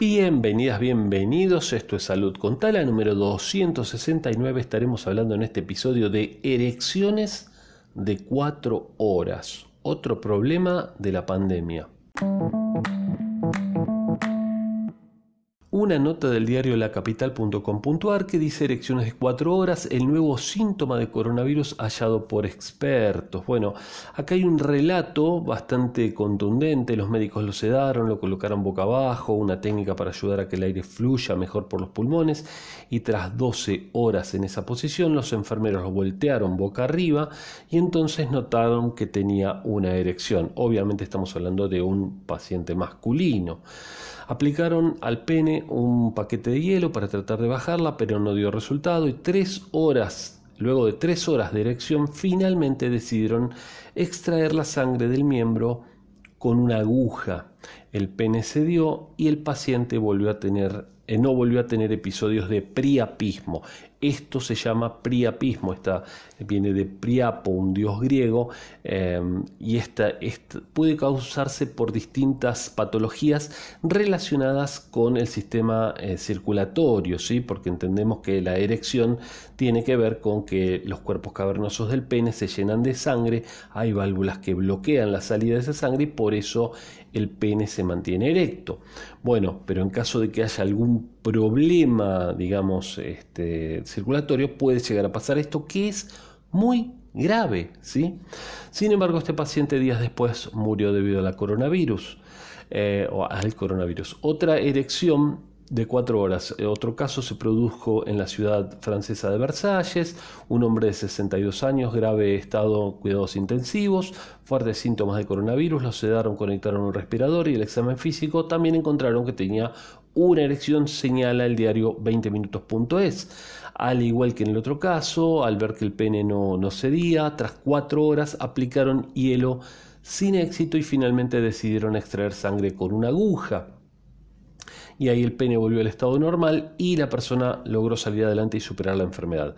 Bienvenidas, bienvenidos. Esto es Salud con Tala número 269. Estaremos hablando en este episodio de erecciones de 4 horas. Otro problema de la pandemia. Una nota del diario lacapital.com.ar que dice erecciones de 4 horas, el nuevo síntoma de coronavirus hallado por expertos. Bueno, acá hay un relato bastante contundente, los médicos lo sedaron, lo colocaron boca abajo, una técnica para ayudar a que el aire fluya mejor por los pulmones y tras 12 horas en esa posición los enfermeros lo voltearon boca arriba y entonces notaron que tenía una erección. Obviamente estamos hablando de un paciente masculino. Aplicaron al pene un paquete de hielo para tratar de bajarla, pero no dio resultado y tres horas, luego de tres horas de erección, finalmente decidieron extraer la sangre del miembro con una aguja. El pene cedió y el paciente volvió a tener eh, no volvió a tener episodios de priapismo. Esto se llama priapismo, esta, viene de Priapo, un dios griego, eh, y esta, puede causarse por distintas patologías relacionadas con el sistema eh, circulatorio, ¿sí? porque entendemos que la erección tiene que ver con que los cuerpos cavernosos del pene se llenan de sangre, hay válvulas que bloquean la salida de esa sangre y por eso el pene se mantiene erecto. Bueno, pero en caso de que haya algún problema, digamos, este, circulatorio, puede llegar a pasar esto que es muy grave, ¿sí? Sin embargo, este paciente días después murió debido a la coronavirus, eh, o al coronavirus. Otra erección de cuatro horas. Otro caso se produjo en la ciudad francesa de Versalles, un hombre de 62 años, grave estado cuidados intensivos, fuertes síntomas de coronavirus, lo sedaron, conectaron un respirador y el examen físico también encontraron que tenía una erección, señala el diario 20minutos.es. Al igual que en el otro caso, al ver que el pene no, no cedía, tras cuatro horas aplicaron hielo sin éxito y finalmente decidieron extraer sangre con una aguja y ahí el pene volvió al estado normal y la persona logró salir adelante y superar la enfermedad.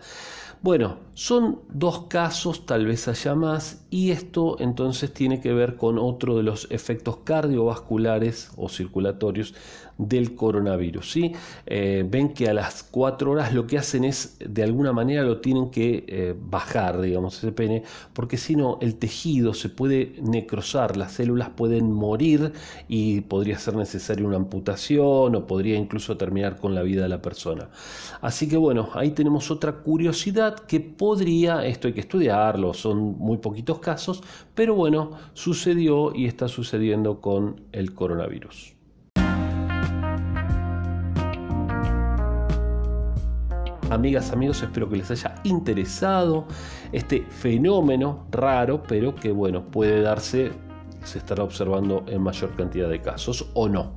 Bueno, son dos casos, tal vez haya más, y esto entonces tiene que ver con otro de los efectos cardiovasculares o circulatorios del coronavirus. ¿sí? Eh, ven que a las 4 horas lo que hacen es, de alguna manera, lo tienen que eh, bajar, digamos, ese pene, porque si no, el tejido se puede necrosar, las células pueden morir y podría ser necesaria una amputación o podría incluso terminar con la vida de la persona. Así que bueno, ahí tenemos otra curiosidad que podría, esto hay que estudiarlo, son muy poquitos casos, pero bueno, sucedió y está sucediendo con el coronavirus. Amigas, amigos, espero que les haya interesado este fenómeno raro, pero que bueno, puede darse se estará observando en mayor cantidad de casos o no.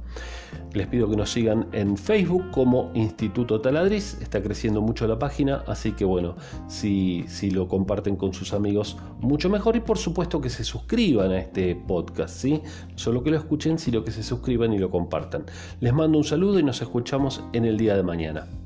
Les pido que nos sigan en Facebook como Instituto Taladriz, está creciendo mucho la página, así que bueno, si, si lo comparten con sus amigos, mucho mejor y por supuesto que se suscriban a este podcast, ¿sí? Solo que lo escuchen, sino que se suscriban y lo compartan. Les mando un saludo y nos escuchamos en el día de mañana.